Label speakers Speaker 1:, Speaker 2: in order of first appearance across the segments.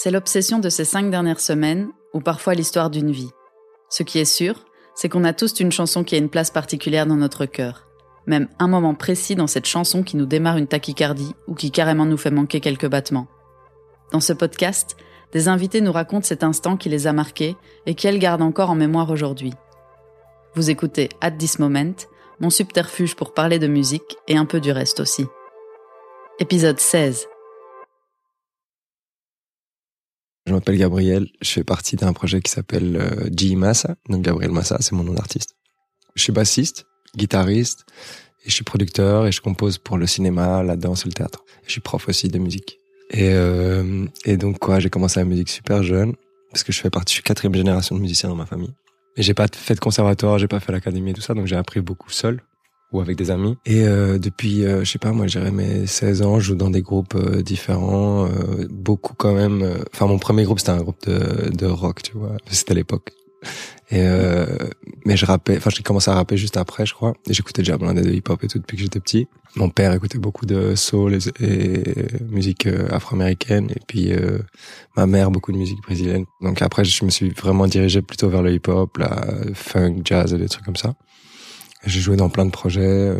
Speaker 1: C'est l'obsession de ces cinq dernières semaines, ou parfois l'histoire d'une vie. Ce qui est sûr, c'est qu'on a tous une chanson qui a une place particulière dans notre cœur. Même un moment précis dans cette chanson qui nous démarre une tachycardie ou qui carrément nous fait manquer quelques battements. Dans ce podcast, des invités nous racontent cet instant qui les a marqués et qu'elles gardent encore en mémoire aujourd'hui. Vous écoutez At This Moment, mon subterfuge pour parler de musique et un peu du reste aussi. Épisode 16.
Speaker 2: Je m'appelle Gabriel, je fais partie d'un projet qui s'appelle euh, G Massa. Donc Gabriel Massa, c'est mon nom d'artiste. Je suis bassiste, guitariste, et je suis producteur et je compose pour le cinéma, la danse et le théâtre. Je suis prof aussi de musique. Et, euh, donc quoi, j'ai commencé la musique super jeune parce que je fais partie, je suis quatrième génération de musiciens dans ma famille. Et j'ai pas fait de conservatoire, j'ai pas fait l'académie et tout ça, donc j'ai appris beaucoup seul ou avec des amis. Et euh, depuis, euh, je sais pas, moi, j'irais mes 16 ans, je joue dans des groupes euh, différents, euh, beaucoup quand même. euh, Enfin, mon premier groupe, c'était un groupe de, de rock, tu vois. C'était l'époque. Et mais je rappais, enfin, j'ai commencé à rapper juste après, je crois. J'écoutais déjà plein de hip-hop et tout depuis que j'étais petit. Mon père écoutait beaucoup de soul et, et musique afro-américaine, et puis ma mère beaucoup de musique brésilienne. Donc après, je me suis vraiment dirigé plutôt vers le hip-hop, la funk, jazz et des trucs comme ça. J'ai joué dans plein de projets.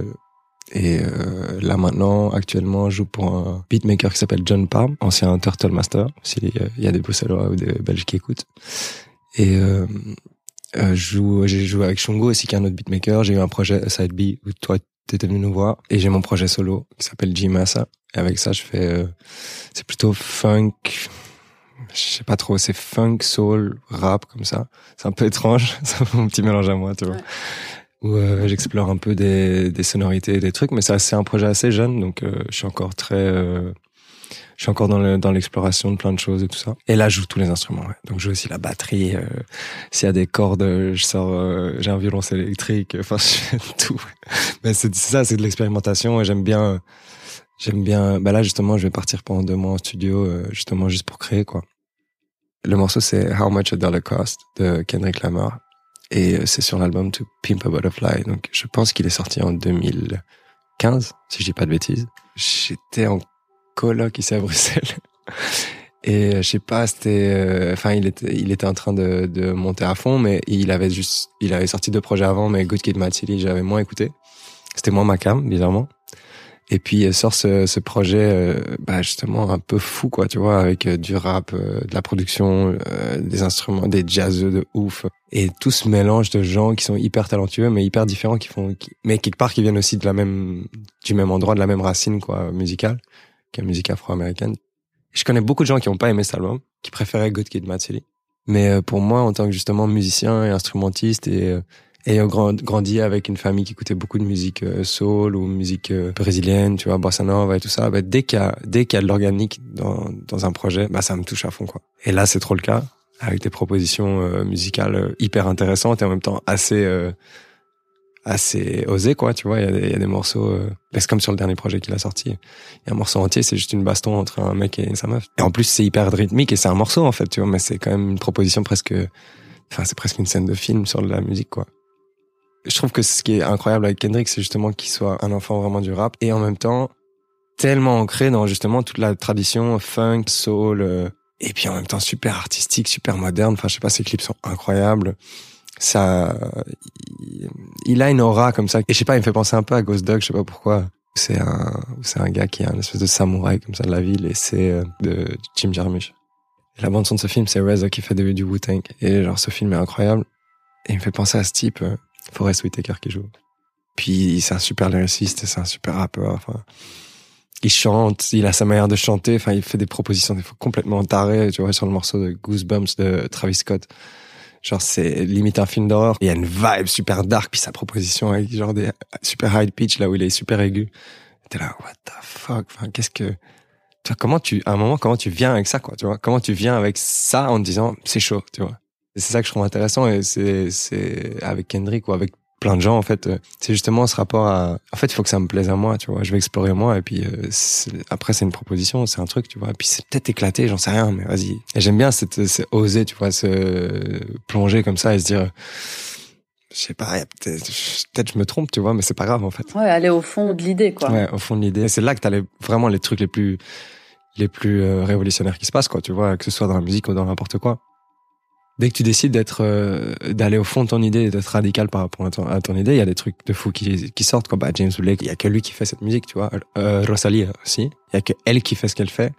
Speaker 2: Et euh, là maintenant, actuellement, je joue pour un beatmaker qui s'appelle John Parm, ancien Turtle Master, s'il y a des Bruxellois ou des Belges qui écoutent. Et euh, euh, j'ai joué avec Shungo aussi, qui est un autre beatmaker. J'ai eu un projet Side B où toi, t'étais venu nous voir. Et j'ai mon projet solo qui s'appelle G Massa. Et avec ça, je fais... Euh, c'est plutôt funk... Je sais pas trop, c'est funk, soul, rap, comme ça. C'est un peu étrange, c'est mon petit mélange à moi, tu vois. Où euh, j'explore un peu des, des sonorités, des trucs, mais c'est un projet assez jeune, donc euh, je suis encore très, euh, je suis encore dans le, dans l'exploration de plein de choses et tout ça. Et là, je joue tous les instruments. Ouais. Donc, je joue aussi la batterie. S'il y a des cordes, je sors. j'ai un violoncelle électrique. Enfin, je fais tout. Mais c'est ça, c'est de l'expérimentation. Et j'aime bien. J'aime bien. Bah là, justement, je vais partir pendant deux mois en studio, justement, juste pour créer quoi. Le morceau, c'est How Much a Dollar Cost de Kendrick Lamar et c'est sur l'album To Pimp a Butterfly. Donc je pense qu'il est sorti en 2015, si je dis pas de bêtises. J'étais en coloc ici à Bruxelles. Et je sais pas, c'était, enfin, il était, il était en train de, de monter à fond, mais il avait juste, il avait sorti deux projets avant, mais Good Kid, Mad City, j'avais moins écouté. C'était moins ma cam, bizarrement. Et puis sort ce, ce projet, euh, bah justement un peu fou quoi, tu vois, avec euh, du rap, euh, de la production, des instruments, des jazzeux de ouf, et tout ce mélange de gens qui sont hyper talentueux mais hyper différents, qui font, qui, mais quelque part qui viennent aussi de la même, du même endroit, de la même racine quoi, musicale, qui la musique afro-américaine. Je connais beaucoup de gens qui ont pas aimé cet album, qui préféraient Good Kid, Mad City. Mais pour moi, en tant que justement musicien et instrumentiste et ayant grandi avec une famille qui écoutait beaucoup de musique euh, soul ou musique euh, brésilienne, tu vois, bossa nova et tout ça, bah, dès qu'il y a, dès qu'il y a de l'organique dans, dans un projet, bah, ça me touche à fond, quoi. Et là, c'est trop le cas, avec des propositions euh, musicales hyper intéressantes et en même temps assez, assez osées, quoi, tu vois. Il y, a des, y a des morceaux, c'est comme sur le dernier projet qu'il a sorti. Il y a un morceau entier, c'est juste une baston entre un mec et sa meuf. Et en plus, c'est hyper rythmique et c'est un morceau, en fait, tu vois, mais c'est quand même une proposition presque, enfin, c'est presque une scène de film sur de la musique, quoi je trouve que ce qui est incroyable avec Kendrick, c'est justement qu'il soit un enfant vraiment du rap et en même temps tellement ancré dans justement toute la tradition funk, soul, euh, et puis en même temps super artistique, super moderne. Enfin, je sais pas, ses clips sont incroyables. Ça, il, a une aura comme ça. Et je sais pas, il me fait penser un peu à Ghost Dog. Je sais pas pourquoi. C'est un, c'est un gars qui est un espèce de samouraï comme ça de la ville et c'est euh, de Jim Jarmusch. La bande son de ce film, c'est Reza qui fait du Wu-Tang. Et genre, ce film est incroyable. Et il me fait penser à ce type. Euh, Forest Whitaker qui joue. Puis c'est un super lyriciste, c'est un super rappeur. Enfin, il chante, il a sa manière de chanter. Enfin, il fait des propositions des fois complètement tarées. Tu vois sur le morceau de Goosebumps de Travis Scott. Genre c'est limite un film d'horreur. Il y a une vibe super dark puis sa proposition avec genre des super high pitch là où il est super aigu. T'es là what the fuck? Enfin qu'est-ce que tu vois, comment tu à un moment comment tu viens avec ça quoi tu vois? Comment tu viens avec ça en te disant c'est chaud tu vois? C'est ça que je trouve intéressant et c'est c'est avec Kendrick ou avec plein de gens en fait euh, c'est justement ce rapport à en fait il faut que ça me plaise à moi tu vois je vais explorer moi et puis euh, après c'est une proposition c'est un truc tu vois et puis c'est peut-être éclaté j'en sais rien mais vas-y. Et j'aime bien cette c'est oser tu vois se plonger comme ça et se dire je sais pas peut-être peut-être je me trompe tu vois mais c'est pas grave en fait.
Speaker 1: Ouais aller au fond de l'idée quoi.
Speaker 2: Ouais au fond de l'idée. C'est là que t'as les, vraiment les trucs les plus les plus euh, révolutionnaires qui se passent, quoi, tu vois, que ce soit dans la musique ou dans n'importe quoi. Dès que tu décides d'être, euh, d'aller au fond de ton idée, d'être radical par rapport à ton, idée, il y a des trucs de fou qui, qui sortent, quoi. Bah, James Blake, il y a que lui qui fait cette musique, tu vois. Euh, Rosalie aussi, il y a que elle qui fait ce qu'elle fait.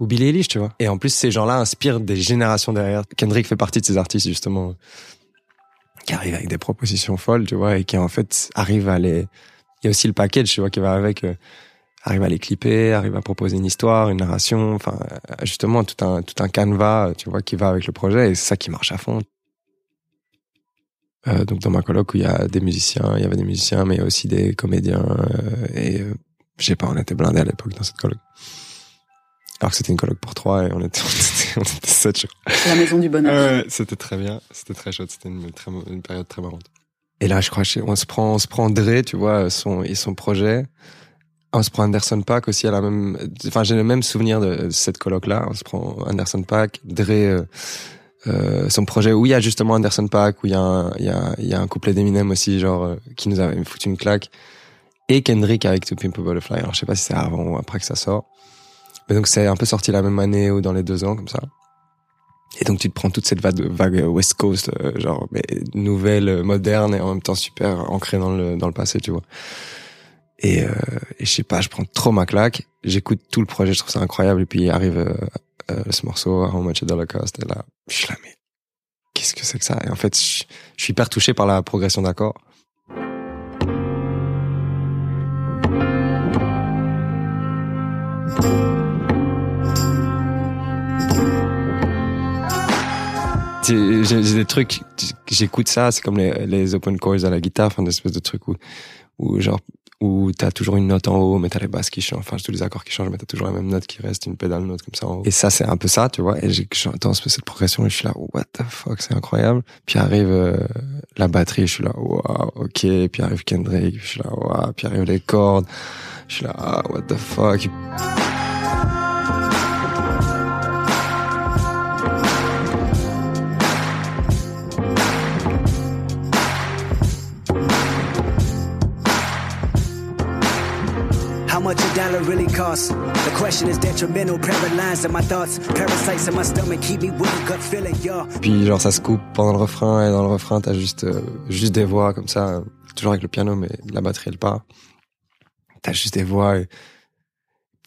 Speaker 2: Ou Billie Eilish, tu vois. Et en plus, ces gens-là inspirent des générations derrière. Kendrick fait partie de ces artistes, justement, qui arrivent avec des propositions folles, tu vois, et qui en fait arrivent à les. Il y a aussi le package, tu vois, qui va avec. Euh, arrive à les clipper, arrive à proposer une histoire, une narration, enfin euh, justement tout un tout un canevas, tu vois, qui va avec le projet et c'est ça qui marche à fond. Euh, donc dans ma coloc où il y a des musiciens, il y avait des musiciens, mais il y a aussi des comédiens euh, et euh, je sais pas, on était blindés à l'époque dans cette coloc. Alors que c'était une coloc pour trois et on était on était, sept. Je
Speaker 1: La maison du bonheur.
Speaker 2: c'était très bien, c'était très chouette, c'était une, une période très marrante. Et là, je crois, on se prend, on se prend Dre, tu vois, son et son projet. On se prend Anderson Pack aussi à la même. Enfin, j'ai le même souvenir de cette colloque là. On se prend Anderson Pack, Dre, euh, euh, son projet où il y a justement Anderson Pack, où il y a un, il y a, il y a un couplet d'Eminem aussi, genre euh, qui nous a foutu une claque, et Kendrick avec To Pimp a Butterfly. Alors, je sais pas si c'est avant ou après que ça sort, mais donc c'est un peu sorti la même année ou dans les deux ans comme ça. Et donc tu te prends toute cette vague, vague West Coast, euh, genre mais nouvelle, moderne et en même temps super ancrée dans le dans le passé, tu vois. Et, euh, je sais pas, je prends trop ma claque. J'écoute tout le projet, je trouve ça incroyable. Et puis arrive euh, euh, ce morceau, How Much the Holocaust, et là, je suis là, mais qu'est-ce que c'est que ça? Et en fait, je, suis hyper touché par la progression d'accords. J'ai des trucs, j'écoute ça, c'est comme les, les open chords à la guitare, enfin des espèces de trucs où, où genre où t'as toujours une note en haut, mais t'as les basses qui changent, enfin tous les accords qui changent, mais t'as toujours la même note qui reste, une pédale note comme ça en haut. Et ça, c'est un peu ça, tu vois. Et j'entends cette progression et je suis là, what the fuck, c'est incroyable. Puis arrive euh, la batterie, je suis là, wow, ok. Puis arrive Kendrick, je suis là, wow. Puis arrive les cordes, je suis là, ah, what the fuck. Really costs. The question is detrimental, paralyzed in my thoughts, parasites in my stomach keep me with a gut feeling, yo. Puis genre ça se coupe pendant le refrain et dans le refrain t'as juste euh, juste des voix comme ça, toujours avec le piano mais la batterie elle part. T'as juste des voix. Et...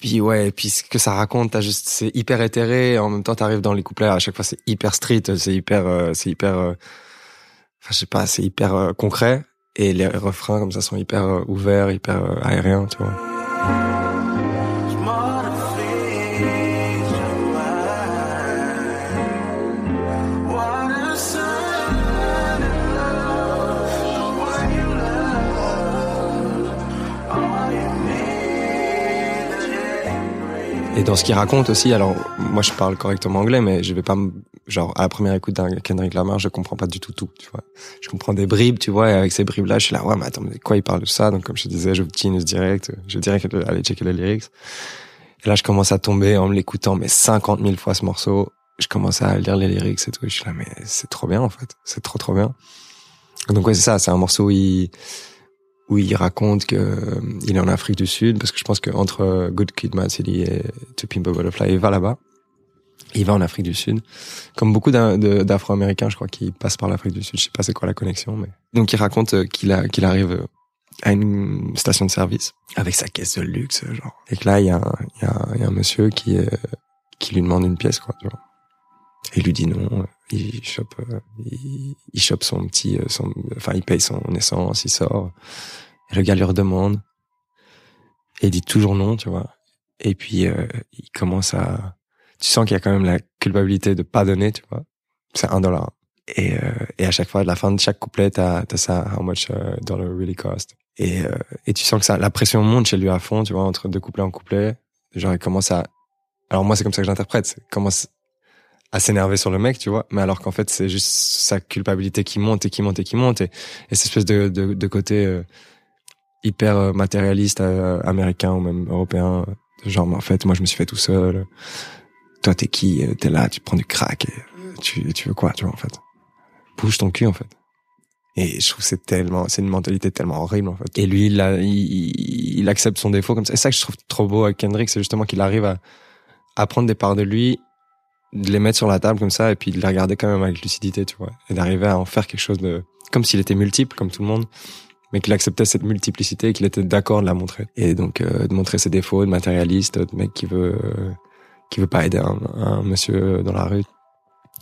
Speaker 2: Puis ouais, puis ce que ça raconte, t'as juste c'est hyper éthéré. Et en même temps t'arrives dans les couplets à chaque fois c'est hyper street, c'est hyper euh, c'est hyper. Euh... Enfin je sais pas, c'est hyper concret. Et les refrains comme ça sont hyper ouverts, hyper aériens, tu vois. Et dans ce qu'il raconte aussi, alors moi je parle correctement anglais, mais je vais pas genre à la première écoute d'un Kendrick Lamar, je comprends pas du tout tout, tu vois. Je comprends des bribes, tu vois, et avec ces bribes là, je suis là ouais, mais attends, mais quoi il parle de ça? Donc comme je te disais, je Genius direct, je dirais aller checker les lyrics. Et là je commence à tomber en l'écoutant mais 50 000 fois ce morceau. Je commence à lire les lyrics et tout, et je suis là mais c'est trop bien en fait, c'est trop trop bien. Donc ouais c'est ça, c'est un morceau il où il raconte que euh, est en Afrique du Sud parce que je pense que entre euh, Good Kid, Mad City et To Pimp a Butterfly, il va là-bas. Il va en Afrique du Sud, comme beaucoup d'Afro-Américains, je crois, qui passent par l'Afrique du Sud. Je sais pas c'est quoi la connexion, mais donc il raconte euh, qu'il qu'il arrive à une station de service avec sa caisse de luxe, genre. Et que là il y a un, monsieur qui qui lui demande une pièce, quoi. Vois. Et il lui dit non. Il chope, il, il chope son petit, son, enfin il paye son essence, il sort. Le gars lui redemande. Et il dit toujours non, tu vois. Et puis, euh, il commence à... Tu sens qu'il y a quand même la culpabilité de pas donner, tu vois. C'est un dollar. Et, euh, et à chaque fois, à la fin de chaque couplet, t'as as ça, how much uh, dollar really cost. Et, euh, et tu sens que ça, la pression monte chez lui à fond, tu vois, entre deux couplets en couplet. Genre, il commence à... Alors moi, c'est comme ça que j'interprète. Commence à s'énerver sur le mec, tu vois. Mais alors qu'en fait, c'est juste sa culpabilité qui monte et qui monte et qui monte. Et, et cette espèce de, de, de côté hyper euh, matérialiste euh, américain ou même européen. Genre, en fait, moi, je me suis fait tout seul. Toi, t'es qui T'es là, tu prends du crack et tu, tu veux quoi, tu vois, en fait Bouge ton cul, en fait. Et je trouve c'est tellement, c'est une mentalité tellement horrible, en fait. Et lui, il, il, il accepte son défaut comme ça. Et ça que je trouve trop beau avec Kendrick, c'est justement qu'il arrive à, apprendre des parts de lui, de les mettre sur la table comme ça, et puis de les regarder quand même avec lucidité, tu vois, et d'arriver à en faire quelque chose de, comme s'il était multiple, comme tout le monde, mais qu'il acceptait cette multiplicité et qu'il était d'accord de la montrer. Et donc, euh, de montrer ses défauts de matérialiste, de mec qui veut, euh, qui veut pas aider un, un, monsieur dans la rue.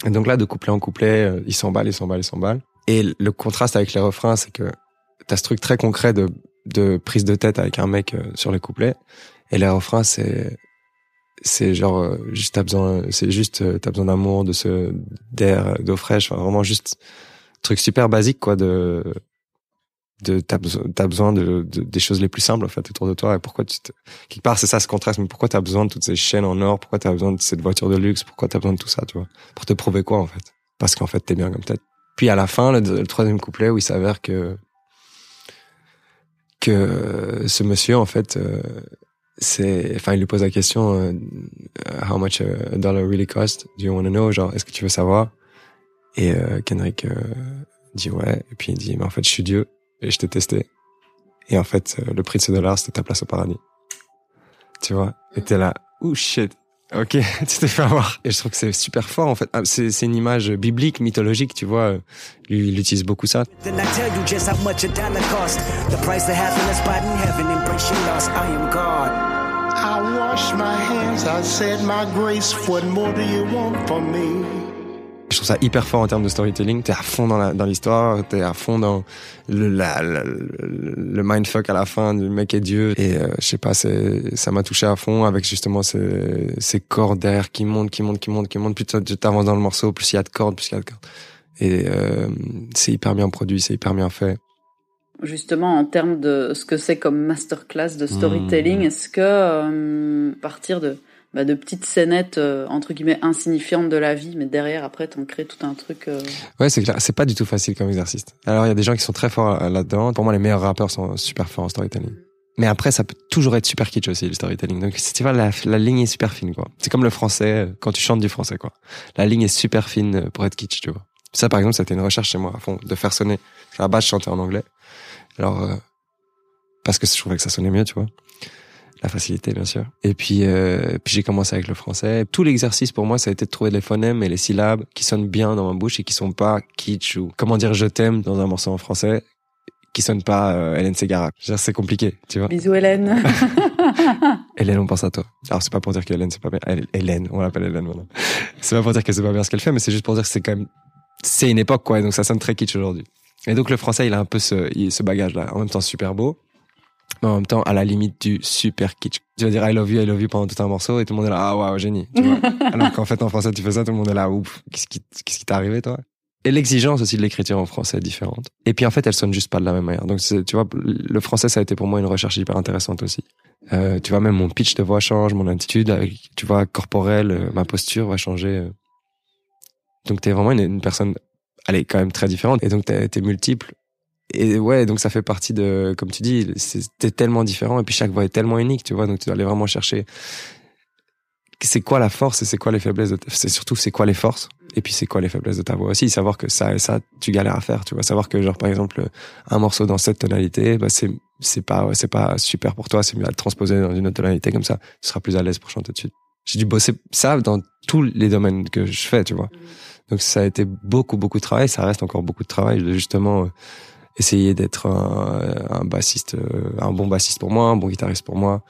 Speaker 2: Et donc là, de couplet en couplet, euh, il s'emballe, il s'emballe, il s'emballe. Et le contraste avec les refrains, c'est que t'as ce truc très concret de, de prise de tête avec un mec sur les couplets. Et les refrains, c'est, c'est genre, juste t'as besoin, c'est juste, t'as besoin d'amour, de ce, d'air, d'eau fraîche, enfin, vraiment juste, truc super basique, quoi, de, de t'as besoin, as besoin de, des choses les plus simples en fait autour de toi. Et pourquoi tu te, quelque part c'est ça ce contraste. Mais pourquoi t'as besoin de toutes ces chaînes en or? Pourquoi t'as besoin de cette voiture de luxe? Pourquoi t'as besoin de tout ça tu vois? Pour te prouver quoi en fait? Parce qu'en fait t'es bien comme tête puis à la fin le, troisième couplet où il s'avère que que ce monsieur en fait euh, c'est enfin il lui pose la question euh, how much a dollar really cost? Do you want to know? Genre est-ce que tu veux savoir? Et euh, Kendrick euh, dit ouais. Et puis il dit mais en fait je suis Dieu et je t'ai testé. Et en fait, euh, le prix de ce dollar, c'était ta place au paradis. Tu vois? Et t'es là, oh shit, ok, tu t'es fait avoir. Et je trouve que c'est super fort en fait. Ah, c'est, une image biblique, mythologique, tu vois. Lui, il utilise beaucoup ça. I wash my hands, I said my grace, what more do you want from me? Trouve ça hyper fort en termes de storytelling. T'es à fond dans l'histoire, t'es à fond dans le, la, le mindfuck à la fin du mec et Dieu. Et euh, je sais pas, ça m'a touché à fond avec justement ces, ces cordes d'air qui montent, qui montent, qui montent, qui montent. Plus tu t'avances dans le morceau, plus il y a de cordes, plus il y a de cordes. Et euh, c'est hyper bien produit, c'est hyper bien fait.
Speaker 1: Justement, en termes de ce que c'est comme masterclass de storytelling, mmh. est-ce que euh, partir de bah, de petites scénettes euh, entre guillemets insignifiantes de la vie, mais derrière après t'en crées tout un truc. Euh...
Speaker 2: Ouais, c'est clair. C'est pas du tout facile comme exercice. Alors il y a des gens qui sont très forts euh, là-dedans. Pour moi, les meilleurs rappeurs sont super forts en storytelling. Mais après, ça peut toujours être super kitsch aussi le storytelling. Donc tu vois, la, la ligne est super fine quoi. C'est comme le français euh, quand tu chantes du français quoi. La ligne est super fine pour être kitsch, tu vois. Ça par exemple, c'était une recherche chez moi à fond de faire sonner. À la base, je chantais en anglais. Alors parce que je trouvais que ça sonnait mieux, tu vois la facilité bien sûr. Et puis, euh, puis j'ai commencé avec le français. Tout l'exercice pour moi, ça a été de trouver les phonèmes et les syllabes qui sonnent bien dans ma bouche et qui sont pas kitsch ou comment dire je t'aime dans un morceau en français qui sonne pas euh, Hélène Ségara. C'est compliqué, tu vois.
Speaker 1: Bisous Hélène.
Speaker 2: Hélène, on pense à toi. Alors c'est pas pour dire que Hélène c'est pas bien. Hélène, on l'appelle Hélène maintenant. C'est pas pour dire que c'est pas bien ce qu'elle fait, mais c'est juste pour dire que c'est quand même c'est une époque quoi. Et donc ça sonne très kitsch aujourd'hui. Et donc le français, il a un peu ce, ce bagage là, en même temps super beau mais en même temps à la limite du super kitsch. Tu vas dire I love you, I love you pendant tout un morceau et tout le monde est là, ah waouh, génie. Tu vois Alors qu'en fait en français tu fais ça, tout le monde est là, ouf, qu'est-ce qui qu'est-ce qui t'est arrivé toi? Et l'exigence aussi de l'écriture en français est différente. Et puis en fait elle sonne juste pas de la même manière. Donc tu vois, le français ça a été pour moi une recherche hyper intéressante aussi. Euh, tu vois même mon pitch de voix change, mon attitude, avec, tu vois corporelle, euh, ma posture va changer. Euh. Donc t'es vraiment une, une personne, elle est quand même très différente. Et donc t'es multiple et ouais, donc ça fait partie de, comme tu dis, c'était tellement différent et puis chaque voix est tellement unique, tu vois, donc tu dois aller vraiment chercher c'est quoi la force et c'est quoi les faiblesses de c'est surtout c'est quoi les forces et puis c'est quoi les faiblesses de ta voix aussi. Savoir que ça et ça tu galères à faire tu vois. Savoir que genre par exemple un morceau dans cette tonalité bah c'est c'est pas c'est pas super pour toi c'est mieux à le transposer dans une autre tonalité comme ça. Tu seras plus à l'aise pour chanter dessus. J'ai dû bosser ça dans tous les domaines que je fais tu vois. Donc ça a été beaucoup beaucoup de travail. Ça reste encore beaucoup de travail de justement essayer d'être un, bassiste, euh, un bon bassiste pour moi, un bon guitariste pour moi,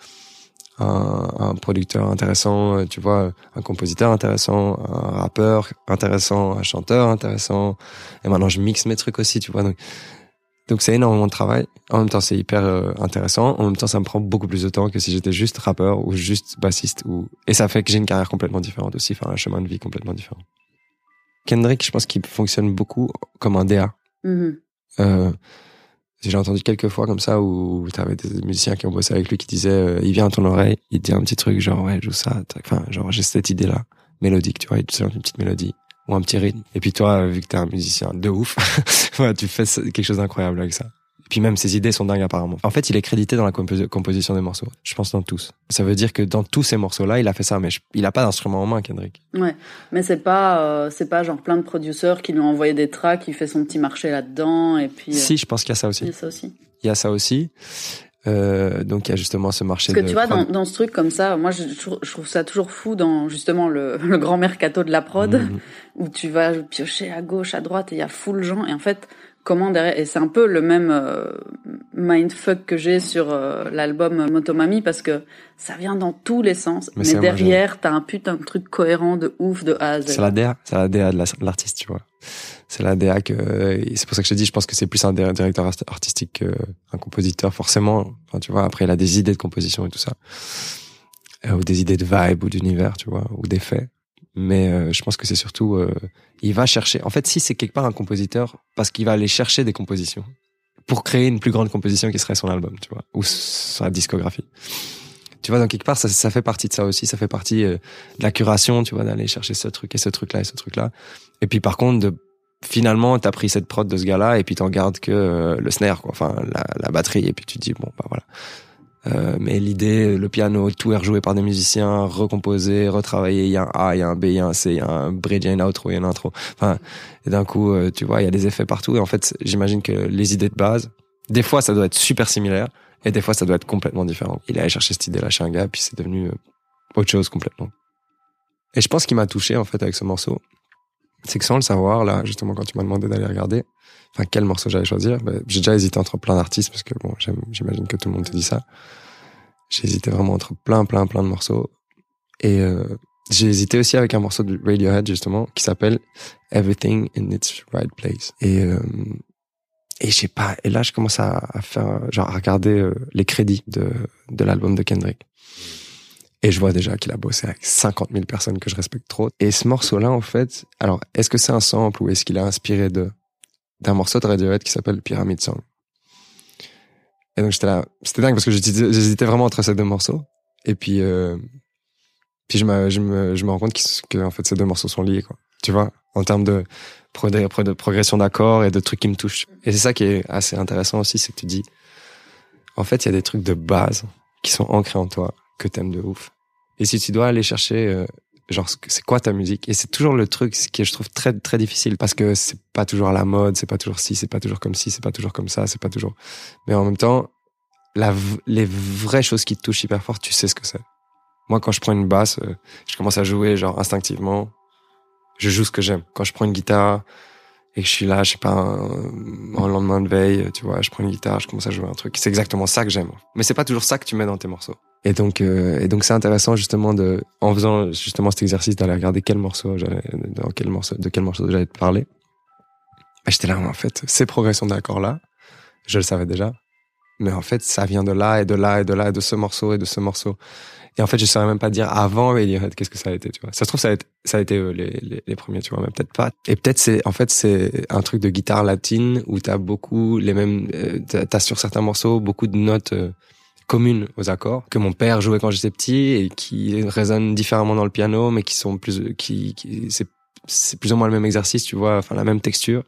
Speaker 2: un, un, producteur intéressant, euh, tu vois, un compositeur intéressant, un rappeur intéressant, un chanteur intéressant. Et maintenant, je mixe mes trucs aussi, tu vois. Donc, donc c'est énormément de travail. En même temps, c'est hyper euh, intéressant. En même temps, ça me prend beaucoup plus de temps que si j'étais juste rappeur ou juste bassiste. Ou... Et ça fait que j'ai une carrière complètement différente aussi, enfin un chemin de vie complètement différent. Kendrick, je pense qu'il fonctionne beaucoup comme un DA. Mm-hmm. Euh, j'ai entendu quelques fois comme ça où t'avais des musiciens qui ont bossé avec lui qui disaient euh, il vient à ton oreille il te dit un petit truc genre ouais joue ça enfin genre j'ai cette idée là mélodique tu vois il te une petite mélodie ou un petit rythme. Et puis toi vu que t'es un musicien de ouf tu fais quelque chose d'incroyable avec ça puis même ses idées sont dingues apparemment. En fait, il est crédité dans la composition des morceaux. Je pense dans tous. Ça veut dire que dans tous ces morceaux-là, il a fait ça, mais il a pas d'instrument en main, Kendrick.
Speaker 1: Ouais, mais c'est pas euh, c'est pas genre plein de producteurs qui lui ont envoyé des tracks, il fait son petit marché là-dedans et puis.
Speaker 2: Si, je pense qu'il y a ça aussi.
Speaker 1: Il y a ça aussi.
Speaker 2: Il y a ça aussi. Euh, donc il y a justement ce marché.
Speaker 1: Parce que tu vois, dans, dans, ce truc comme ça, moi je, je, trouve ça toujours fou dans justement le, le grand mercato de la prod, mhm. où tu vas piocher à gauche, à droite, et il y a full gens, et en fait, comment derrière et c'est un peu le même euh, mindfuck que j'ai sur euh, l'album Motomami parce que ça vient dans tous les sens mais, derrière t'as un putain de truc cohérent de ouf de A à Z.
Speaker 2: C'est la DA c'est la DA de l'artiste tu vois. C'est la DA que c'est pour ça que je te dis je pense que c'est plus un directeur artistique qu'un compositeur forcément. Enfin, tu vois après il a des idées de composition et tout ça. Euh, ou des idées de vibe ou d'univers tu vois ou d'effets mais euh, je pense que c'est surtout euh, il va chercher. En fait si c'est quelque part un compositeur parce qu'il va aller chercher des compositions pour créer une plus grande composition qui serait son album tu vois ou sa discographie. Tu vois dans quelque part ça, ça fait partie de ça aussi. Ça fait partie euh, de la curation tu vois d'aller chercher ce truc et ce truc là et ce truc là et puis par contre de finalement t'as pris cette prod de ce gars là et puis t'en gardes que le snare quoi. Enfin la, la batterie. Et puis tu te dis bon bah voilà euh, mais l'idée, le piano, tout est rejoué par des musiciens, recomposé, retravaillé. Il y a un A, il y a un B, il y a un C, il y a un bridge, il y a une outro, il y a une intro. Enfin, et d'un coup, euh, tu vois, il y a des effets partout. Et en fait, j'imagine que les idées de base, des fois, ça doit être super similaire, et des fois, ça doit être complètement différent. Il est allé chercher cette idée-là chez un gars, puis c'est devenu euh, autre chose complètement. Et je pense qu'il m'a touché en fait avec ce morceau, c'est que sans le savoir, là, justement, quand tu m'as demandé d'aller regarder, enfin quel morceau j'allais choisir. Bah, j'ai déjà hésité entre plein d'artistes parce que bon, j'imagine que tout le monde te dit ça. J'ai hésité vraiment entre plein, plein, plein de morceaux. Et euh, j'ai hésité aussi avec un morceau de Radiohead justement qui s'appelle Everything in its Right Place. Et euh, et je sais pas. Et là, je commence à, faire genre à regarder euh, les crédits de de l'album de Kendrick. Et je vois déjà qu'il a bossé avec 50 000 personnes que je respecte trop. Et ce morceau-là, en fait, alors, est-ce que c'est un sample ou est-ce qu'il a inspiré de d'un morceau de Radiohead qui s'appelle Pyramid Song? Et donc j'étais là, c'était dingue parce que j'hésitais vraiment entre ces deux morceaux. Et puis, euh, puis je me, je me, je me rends compte que, en fait ces deux morceaux sont liés, quoi. Tu vois, en termes de, de progression d'accords et de trucs qui me touchent. Et c'est ça qui est assez intéressant aussi, c'est que tu dis, en fait, il y a des trucs de base qui sont ancrés en toi que t'aimes de ouf. Et si tu dois aller chercher euh, genre c'est quoi ta musique? Et c'est toujours le truc qui je trouve très très difficile parce que c'est pas toujours à la mode c'est pas toujours ci c'est pas toujours comme ci c'est pas toujours comme ça c'est pas toujours. Mais en même temps les vraies choses qui te touchent hyper fort tu sais ce que c'est. Moi quand je prends une basse euh, je commence à jouer genre instinctivement je joue ce que j'aime. Quand je prends une guitare et que je suis là je sais pas en lendemain de veille tu vois je prends une guitare je commence à jouer un truc. C'est exactement ça que j'aime. Mais c'est pas toujours ça que tu mets dans tes morceaux et donc, euh, et donc c'est intéressant justement de, en faisant justement cet exercice d'aller regarder quel morceau, dans quel morceau, de quel morceau j'allais te parler. Bah, j'étais là, en fait, ces progressions d'accords là, je le savais déjà, mais en fait, ça vient de là et de là et de là et de ce morceau et de ce morceau. Et en fait, je saurais même pas dire avant Radiohead qu'est-ce que ça a été, tu vois. Ça se trouve, ça a été, ça a été euh, les, les, premiers, tu vois, mais peut-être pas. Et peut-être c'est, en fait, c'est un truc de guitare latine où t'as beaucoup les mêmes, euh, t'as sur certains morceaux beaucoup de notes euh, communes aux accords que mon père jouait quand j'étais petit et qui résonnent différemment dans le piano mais qui sont plus qui, c'est plus ou moins le même exercice tu vois enfin la même texture.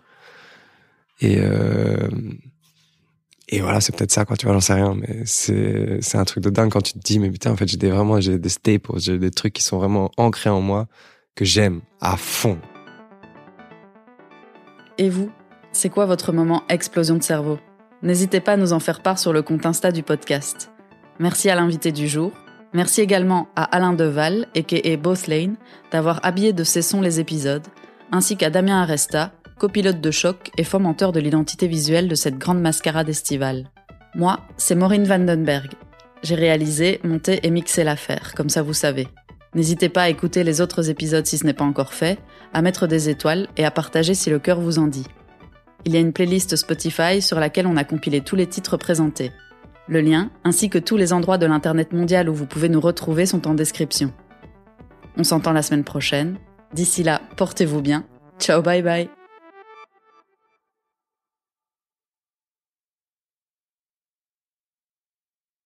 Speaker 2: Et euh, et voilà c'est peut-être ça quoi tu vois j'en sais rien mais c'est c'est un truc de dingue quand tu te dis mais putain en fait j'ai des vraiment j'ai des staples j'ai des trucs qui sont vraiment ancrés en moi que j'aime à fond.
Speaker 1: Et vous c'est quoi votre moment explosion de cerveau? N'hésitez pas à nous en faire part sur le compte Insta du podcast. Merci à l'invité du jour. Merci également à Alain Deval, a.k.a. Both Lane, d'avoir habillé de ses sons les épisodes, ainsi qu'à Damien Aresta, copilote de choc et fomenteur de l'identité visuelle de cette grande mascarade estivale. Moi, c'est Maureen Vandenberg. J'ai réalisé, monté et mixé l'affaire, comme ça vous savez. N'hésitez pas à écouter les autres épisodes si ce n'est pas encore fait, à mettre des étoiles et à partager si le cœur vous en dit. Il y a une playlist Spotify sur laquelle on a compilé tous les titres présentés. Le lien, ainsi que tous les endroits de l'Internet mondial où vous pouvez nous retrouver sont en description. On s'entend la semaine prochaine. D'ici là, portez-vous bien. Ciao, bye bye.